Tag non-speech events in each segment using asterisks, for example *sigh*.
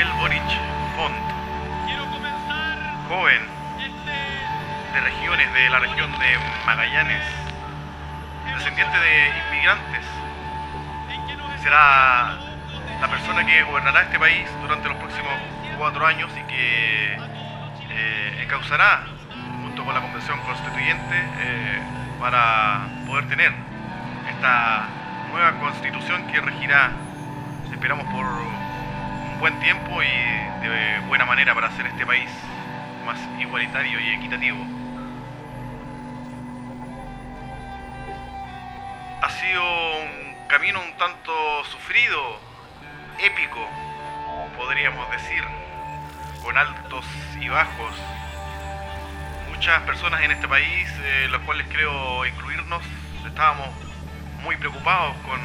Gabriel Boric Font, joven de regiones de la región de Magallanes, descendiente de inmigrantes, será la persona que gobernará este país durante los próximos cuatro años y que eh, encauzará junto con la Convención Constituyente eh, para poder tener esta nueva constitución que regirá, esperamos, por buen tiempo y de buena manera para hacer este país más igualitario y equitativo. Ha sido un camino un tanto sufrido, épico, podríamos decir, con altos y bajos. Muchas personas en este país, eh, los cuales creo incluirnos, estábamos muy preocupados con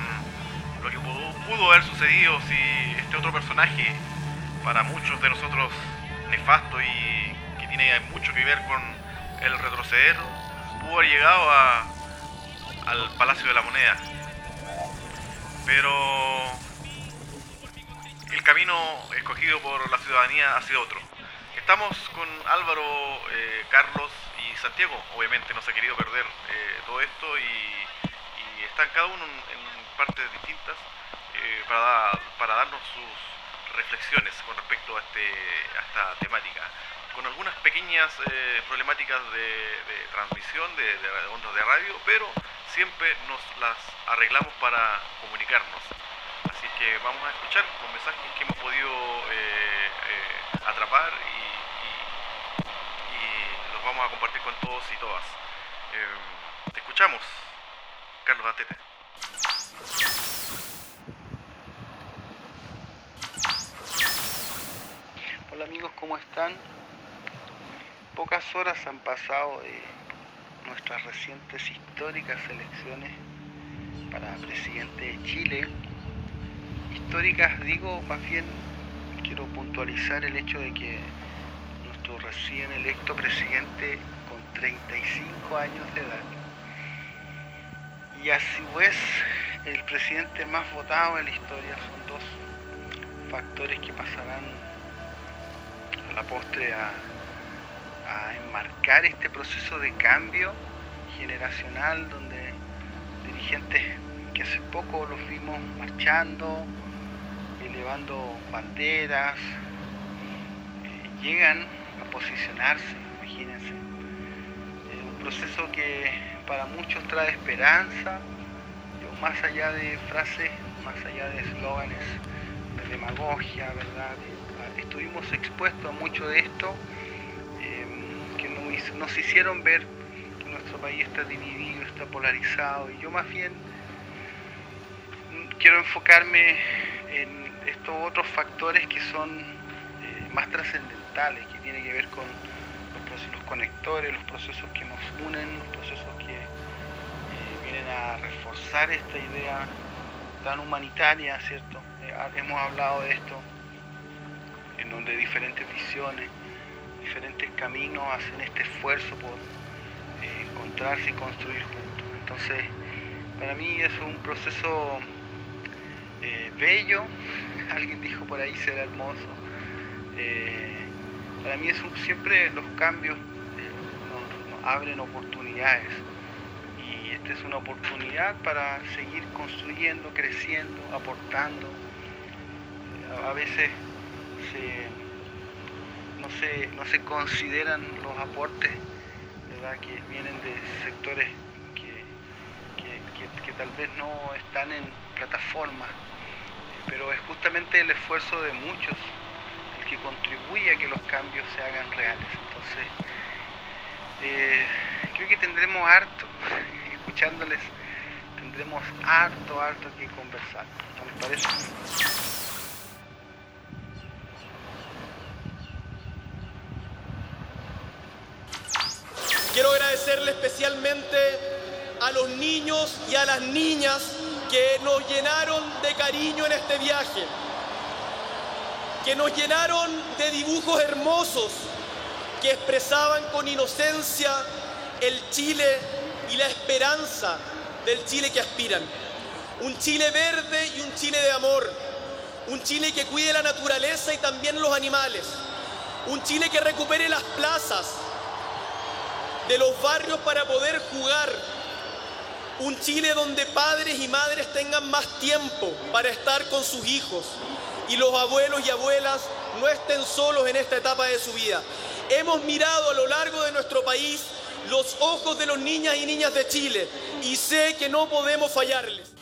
lo que pudo, haber sucedido si este otro personaje, para muchos de nosotros nefasto y que tiene mucho que ver con el retroceder, pudo haber llegado a, al Palacio de la Moneda. Pero el camino escogido por la ciudadanía ha sido otro. Estamos con Álvaro, eh, Carlos y Santiago. Obviamente no se ha querido perder eh, todo esto y, y están cada uno en partes distintas eh, para, para darnos sus reflexiones con respecto a, este, a esta temática. Con algunas pequeñas eh, problemáticas de, transmisión de, ondas de radio, pero siempre nos las arreglamos para comunicarnos. Así que vamos a escuchar los mensajes que hemos podido eh, atrapar y, los vamos a compartir con todos y todas. Eh, te escuchamos, Carlos Atete. Hola amigos, ¿cómo están? Pocas horas han pasado de nuestras recientes históricas elecciones para presidente de Chile. Históricas digo, más bien quiero puntualizar el hecho de que nuestro recién electo presidente con 35 años de edad y así pues el presidente más votado en la historia son dos factores que pasarán a la postre a, enmarcar este proceso de cambio generacional donde dirigentes que hace poco los vimos marchando, elevando banderas, eh, llegan a posicionarse, imagínense. Un proceso que para muchos trae esperanza, más allá de frases, más allá de eslóganes de demagogia, ¿verdad? Estuvimos expuestos a mucho de esto eh, que nos, hicieron ver que nuestro país está dividido, está polarizado y yo más bien quiero enfocarme en estos otros factores que son eh, más trascendentales, que tienen que ver con los conectores, los procesos que nos unen, los procesos que vienen a reforzar esta idea tan humanitaria, ¿cierto? Eh, hemos hablado de esto, en donde diferentes visiones, diferentes caminos hacen este esfuerzo por eh, encontrarse y construir juntos. Entonces, para mí es un proceso eh, bello, *laughs* alguien dijo por ahí será hermoso. Para mí es siempre los cambios nos, abren oportunidades esta es una oportunidad para seguir construyendo, creciendo, aportando. A- veces no, se, no se consideran los aportes ¿verdad? que vienen de sectores que, que- tal vez no están en plataforma, pero es justamente el esfuerzo de muchos el que contribuye a que los cambios se hagan reales. Entonces, eh, creo que tendremos harto, escuchándoles, tendremos harto, harto que conversar. ¿No les parece? Quiero agradecerle especialmente a los niños y a las niñas que nos llenaron de cariño en este viaje, que nos llenaron de dibujos hermosos que expresaban con inocencia el Chile y la esperanza del Chile que aspiran. Un Chile verde y un Chile de amor, un Chile que cuide la naturaleza y también los animales, un Chile que recupere las plazas de los barrios para poder jugar, un Chile donde padres y madres tengan más tiempo para estar con sus hijos y los abuelos y abuelas no estén solos en esta etapa de su vida. Hemos mirado a lo largo de nuestro país los ojos de los niñas y niñas de Chile y sé que no podemos fallarles.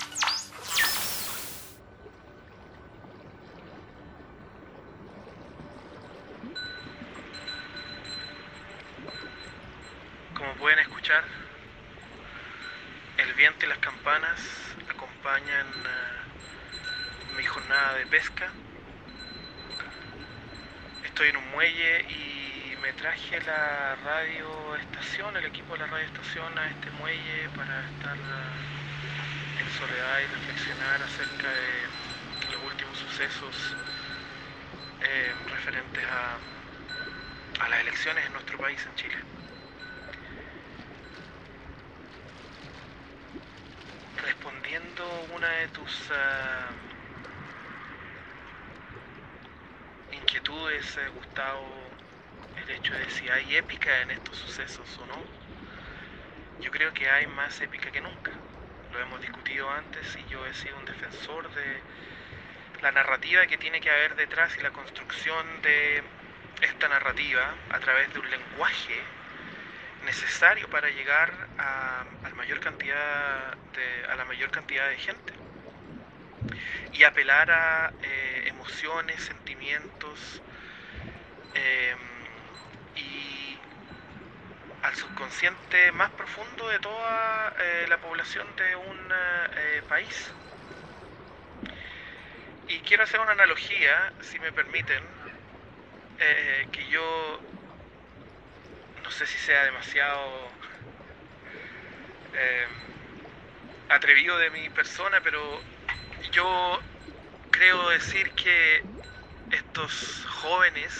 Como pueden escuchar, el viento y las campanas acompañan uh, mi jornada de pesca. Estoy en un muelle y me traje la radio estación, el equipo de la radio estación a este muelle para estar en soledad y reflexionar acerca de los últimos sucesos eh, referentes a, a las elecciones en nuestro país, en Chile. respondiendo una de tus uh, inquietudes, eh, Gustavo, hecho de si hay épica en estos sucesos o no, yo creo que hay más épica que nunca. Lo hemos discutido antes y yo he sido un defensor de la narrativa que tiene que haber detrás y la construcción de esta narrativa a través de un lenguaje necesario para llegar a, la mayor cantidad de gente y apelar a eh, emociones, sentimientos eh, subconsciente más profundo de toda eh, la población de un país. Y quiero hacer una analogía, si me permiten, que yo no sé si sea demasiado eh, atrevido de mi persona, pero yo creo decir que estos jóvenes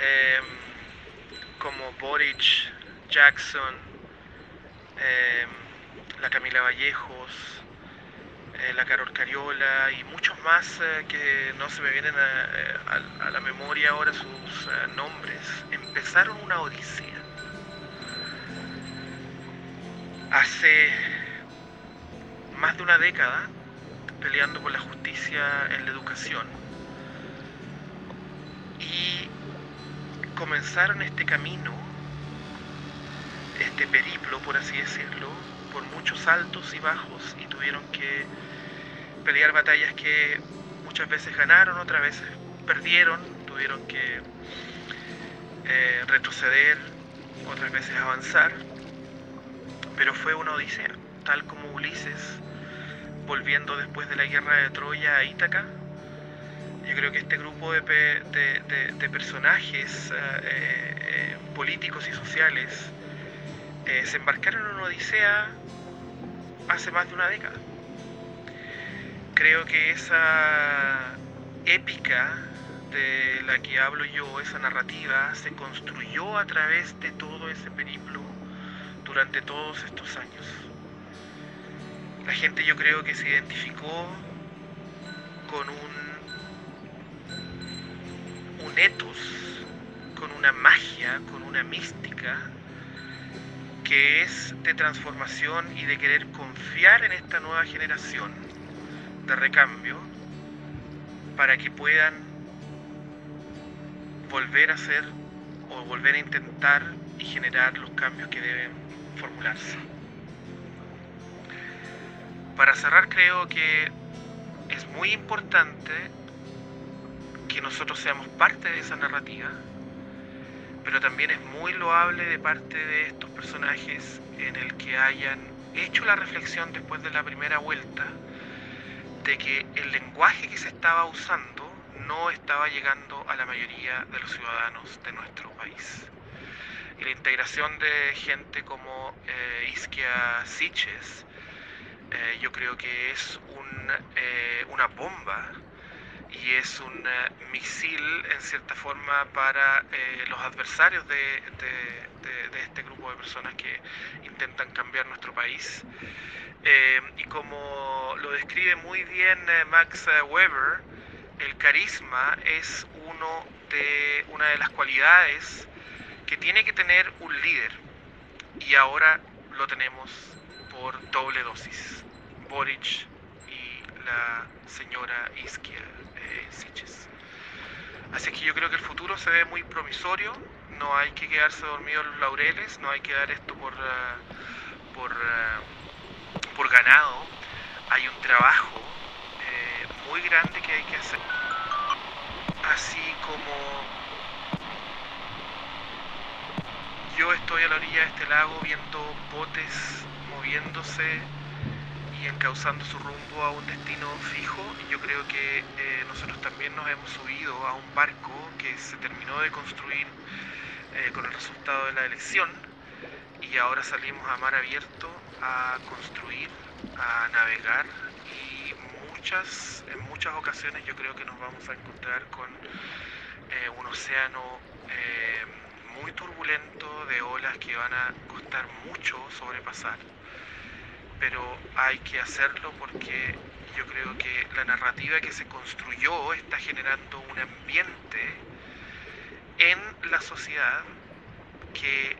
eh, como Boric, Jackson, eh, la Camila Vallejos, la Carol Cariola y muchos más eh, que no se me vienen a, a la memoria ahora sus nombres, empezaron una odisea. Hace más de una década peleando por la justicia en la educación y comenzaron este camino, este periplo, por así decirlo, por muchos altos y bajos y tuvieron que pelear batallas que muchas veces ganaron, otras veces perdieron, tuvieron que eh, retroceder, otras veces avanzar, pero fue una odisea, tal como Ulises, volviendo después de la guerra de Troya a Ítaca. Yo creo que este grupo de, de, personajes eh, eh, políticos y sociales se embarcaron en una odisea hace más de una década creo que esa épica de la que hablo yo, esa narrativa, se construyó a través de todo ese periplo durante todos estos años. La gente yo creo que se identificó con un, un etos, con una magia, con una mística que es de transformación y de querer confiar en esta nueva generación de recambio para que puedan volver a hacer o volver a intentar y generar los cambios que deben formularse. Para cerrar creo que es muy importante que nosotros seamos parte de esa narrativa, pero también es muy loable de parte de estos personajes en el que hayan hecho la reflexión después de la primera vuelta de que el lenguaje que se estaba usando no estaba llegando a la mayoría de los ciudadanos de nuestro país. Y la integración de gente como eh, Isquia Siches, eh, yo creo que es eh, una bomba y es un misil en cierta forma para los adversarios de, este grupo de personas que intentan cambiar nuestro país Eh, y como lo describe muy bien eh, Max Weber, el carisma es uno de, una de las cualidades que tiene que tener un líder. Y ahora lo tenemos por doble dosis. Boric y la señora Isquia eh. Así que yo creo que el futuro se ve muy promisorio, no hay que quedarse dormido en los laureles, no hay que dar esto por, uh, por, uh, por ganado. Hay un trabajo eh, muy grande que hay que hacer. Así como yo estoy a la orilla de este lago viendo botes moviéndose y encauzando su rumbo a un destino fijo. Y yo creo que eh, nosotros también nos hemos subido a un barco que se terminó de construir eh, con el resultado de la elección y ahora salimos a mar abierto a construir, a navegar y muchas, en muchas ocasiones yo creo que nos vamos a encontrar con eh, un océano muy turbulento de olas que van a costar mucho sobrepasar pero hay que hacerlo porque yo creo que la narrativa que se construyó está generando un ambiente en la sociedad que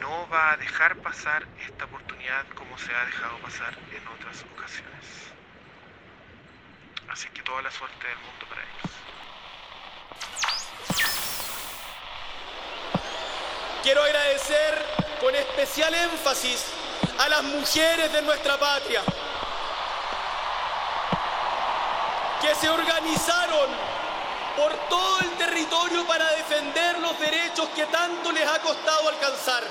no va a dejar pasar esta oportunidad como se ha dejado pasar en otras ocasiones. Así que toda la suerte del mundo para ellos. Quiero agradecer con especial énfasis a las mujeres de nuestra patria, que se organizaron por todo el territorio para defender los derechos que tanto les ha costado alcanzar.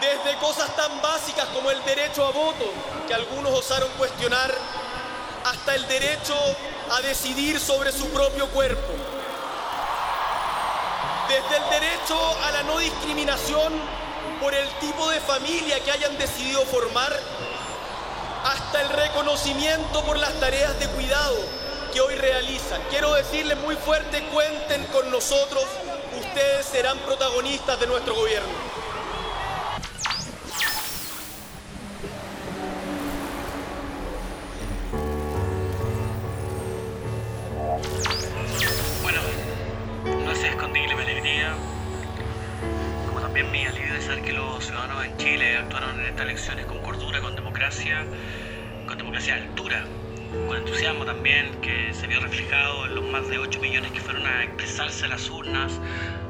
Desde cosas tan básicas como el derecho a voto, que algunos osaron cuestionar, hasta el derecho a decidir sobre su propio cuerpo. Desde el derecho a la no discriminación por el tipo de familia que hayan decidido formar, hasta el reconocimiento por las tareas de cuidado que hoy realizan. Quiero decirles muy fuerte, cuenten con nosotros, ustedes serán protagonistas de nuestro gobierno. Con democracia de altura, con entusiasmo también, que se vio reflejado en los más de 8 millones que fueron a expresarse a las urnas,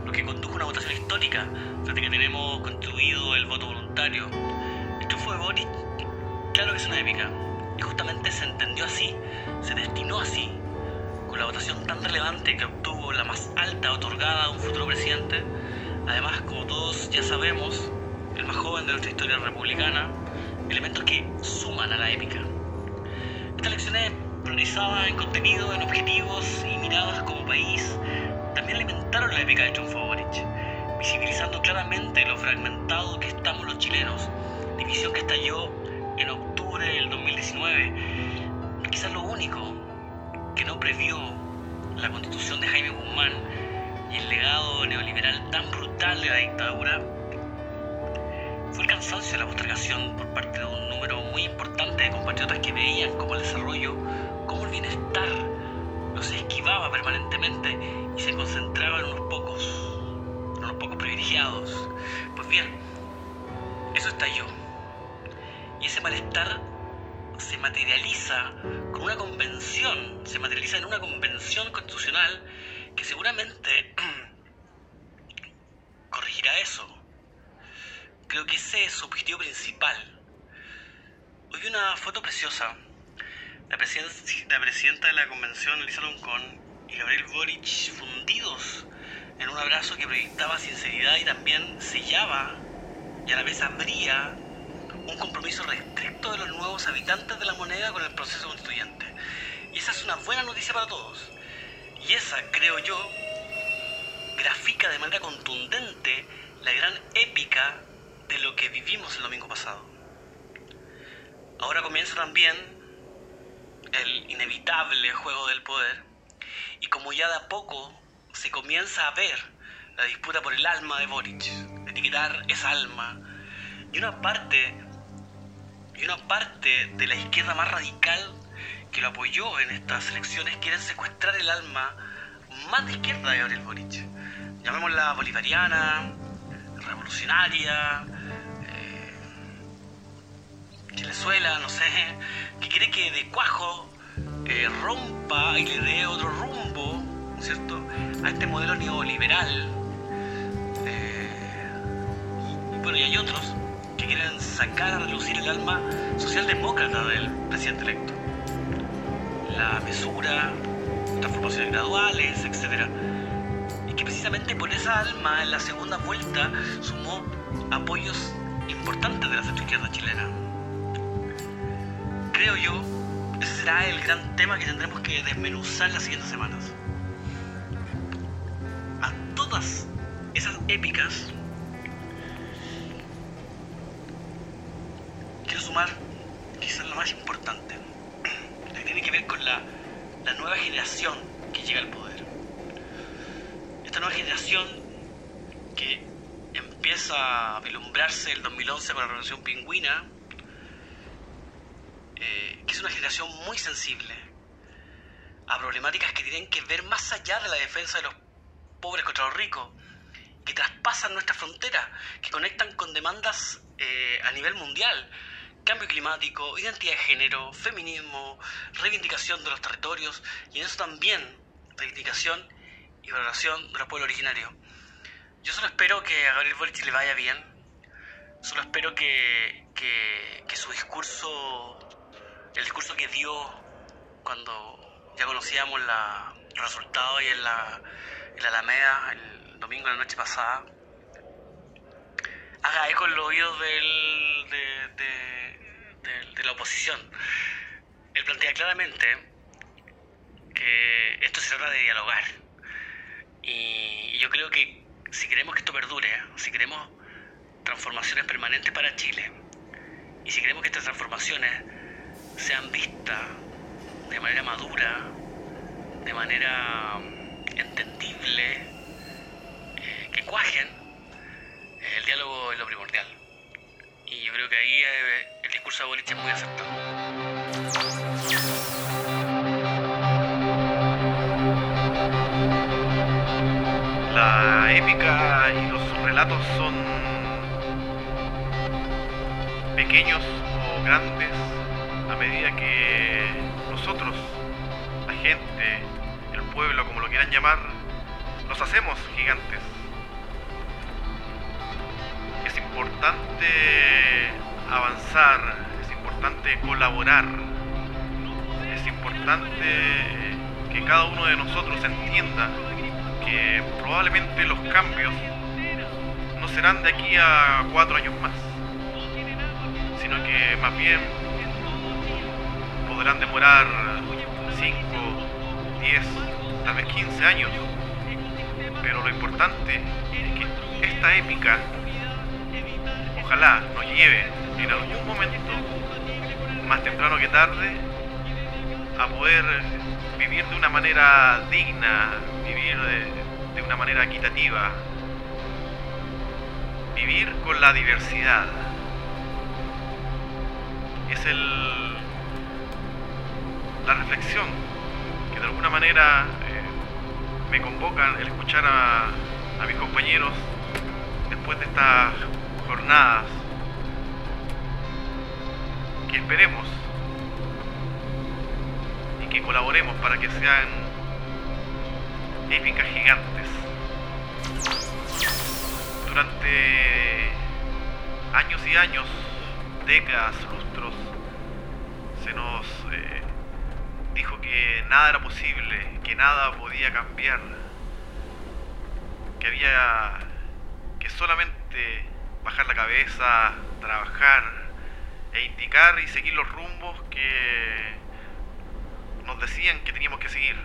lo que condujo a una votación histórica, desde que tenemos constituido el voto voluntario. El triunfo de Boris, claro que es una épica, y justamente se entendió así, se destinó así, con la votación tan relevante que obtuvo la más alta otorgada a un futuro presidente, además, como todos ya sabemos, el más joven de nuestra historia republicana, elementos que suman a la épica. Estas lecciones priorizadas en contenido, en objetivos y miradas como país, también alimentaron la épica de Triunfo Boric, visibilizando claramente lo fragmentado que estamos los chilenos, división que estalló en octubre del 2019, quizás lo único que no previó la constitución de Jaime Guzmán y el legado neoliberal tan brutal de la dictadura fue el cansancio de la postergación por parte de un número muy importante de compatriotas que veían cómo el desarrollo, cómo el bienestar los esquivaba permanentemente y se concentraba en unos pocos, en unos pocos privilegiados. Pues bien, eso estalló. Y ese malestar se materializa con una convención, se materializa en una convención constitucional que seguramente *clears throat* corregirá eso Creo que ese es su objetivo principal. Hoy una foto preciosa. La, la presidenta de la convención, Elisa Loncón, y Gabriel Boric fundidos en un abrazo que proyectaba sinceridad y también sellaba y a la vez abría un compromiso restricto de los nuevos habitantes de la moneda con el proceso constituyente. Y esa es una buena noticia para todos. Y esa, creo yo, grafica de manera contundente la gran épica de lo que vivimos el domingo pasado. Ahora comienza también el inevitable juego del poder y como ya de a poco se comienza a ver la disputa por el alma de Boric, etiquetar esa alma y una parte y una parte de la izquierda más radical que lo apoyó en estas elecciones quieren secuestrar el alma más de izquierda de Gabriel Boric. Llamémosla bolivariana, revolucionaria, chilezuela, no sé, que quiere que de cuajo eh, rompa y le dé otro rumbo, ¿cierto?, a este modelo neoliberal. Eh, y, bueno, y hay otros que quieren sacar a relucir el alma socialdemócrata del presidente electo. La mesura, transformaciones graduales, etc. Y que precisamente por esa alma en la segunda vuelta sumó apoyos importantes de la centroizquierda chilena. Creo yo, ese será el gran tema que tendremos que desmenuzar las siguientes semanas. A todas esas épicas quiero sumar quizás la más importante, que tiene que ver con la, la nueva generación que llega al poder. Esta nueva generación que empieza a vislumbrarse el 2011 con la Revolución Pingüina, eh, que es una generación muy sensible a problemáticas que tienen que ver más allá de la defensa de los pobres contra los ricos, que traspasan nuestra frontera, que conectan con demandas eh, a nivel mundial, cambio climático, identidad de género, feminismo, reivindicación de los territorios y en eso también reivindicación y valoración de los pueblos originarios. Yo solo espero que a Gabriel Boric le vaya bien, solo espero que, que, que su discurso, el discurso que dio cuando ya conocíamos la, los resultados y en la, en la Alameda el domingo la noche pasada, haga eco en los oídos del, de, de, de, de la oposición. Él plantea claramente que esto se trata de dialogar. Y yo creo que si queremos que esto perdure, si queremos transformaciones permanentes para Chile, y si queremos que estas transformaciones sean vistas de manera madura, de manera entendible, eh, que cuajen, el diálogo es lo primordial. Y yo creo que ahí eh, el discurso de Boric es muy acertado. La épica y los relatos son pequeños o grandes a medida que nosotros, la gente, el pueblo, como lo quieran llamar, nos hacemos gigantes. Es importante avanzar, es importante colaborar, es importante que cada uno de nosotros entienda que probablemente los cambios no serán de aquí a cuatro años más, sino que más bien podrán demorar 5, 10, tal vez 15 años. Pero lo importante es que esta épica ojalá nos lleve en algún momento, más temprano que tarde, a poder vivir de una manera digna, vivir de, de una manera equitativa, vivir con la diversidad. Es el, la reflexión que de alguna manera eh, me convocan el escuchar a, a mis compañeros después de estas jornadas que esperemos y que colaboremos para que sean épicas gigantes. Durante años y años, décadas, lustros, se nos dijo que nada era posible, que nada podía cambiar, que había que solamente bajar la cabeza, trabajar e indicar y seguir los rumbos que nos decían que teníamos que seguir.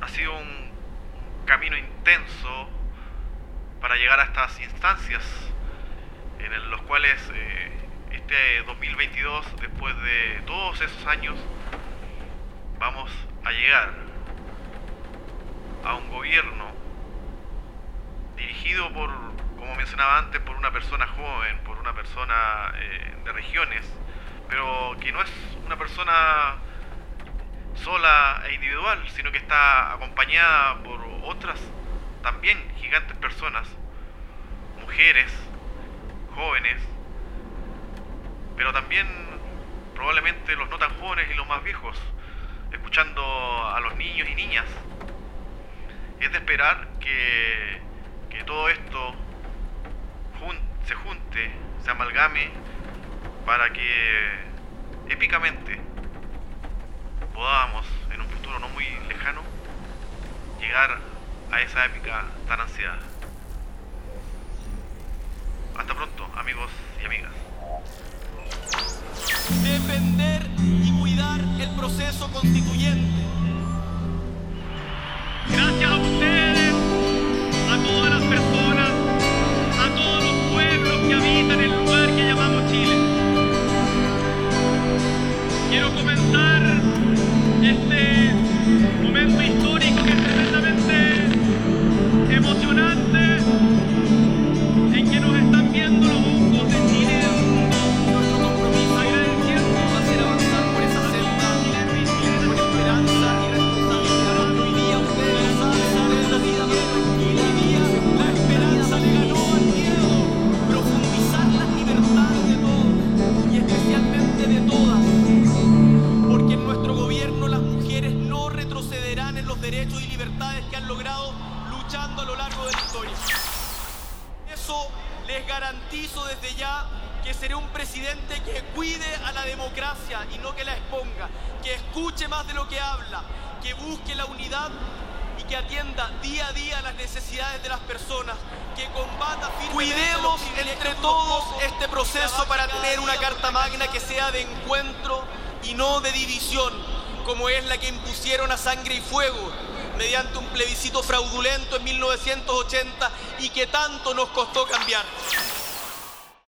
Ha sido un camino intenso para llegar a estas instancias en los cuales eh, este 2022, después de todos esos años, vamos a llegar a un gobierno dirigido por, como mencionaba antes, por una persona joven, por una persona eh, de regiones, pero que no es una persona sola e individual, sino que está acompañada por otras también gigantes personas, mujeres, jóvenes, pero también probablemente los no tan jóvenes y los más viejos, escuchando a los niños y niñas. Es de esperar que, que todo esto se junte, se amalgame, para que épicamente podamos, en un futuro no muy lejano, llegar a esa épica tan ansiada. Hasta pronto, amigos y amigas. Defender y cuidar el proceso constituyente. Gracias a ustedes, garantizo desde ya que seré un presidente que cuide a la democracia y no que la exponga, que escuche más de lo que habla, que busque la unidad y que atienda día a día las necesidades de las personas, que combata firmemente Cuidemos entre todos este proceso para tener una carta magna que sea de encuentro y no de división, como es la que impusieron a sangre y fuego mediante un plebiscito fraudulento en 1980 y que tanto nos costó cambiar.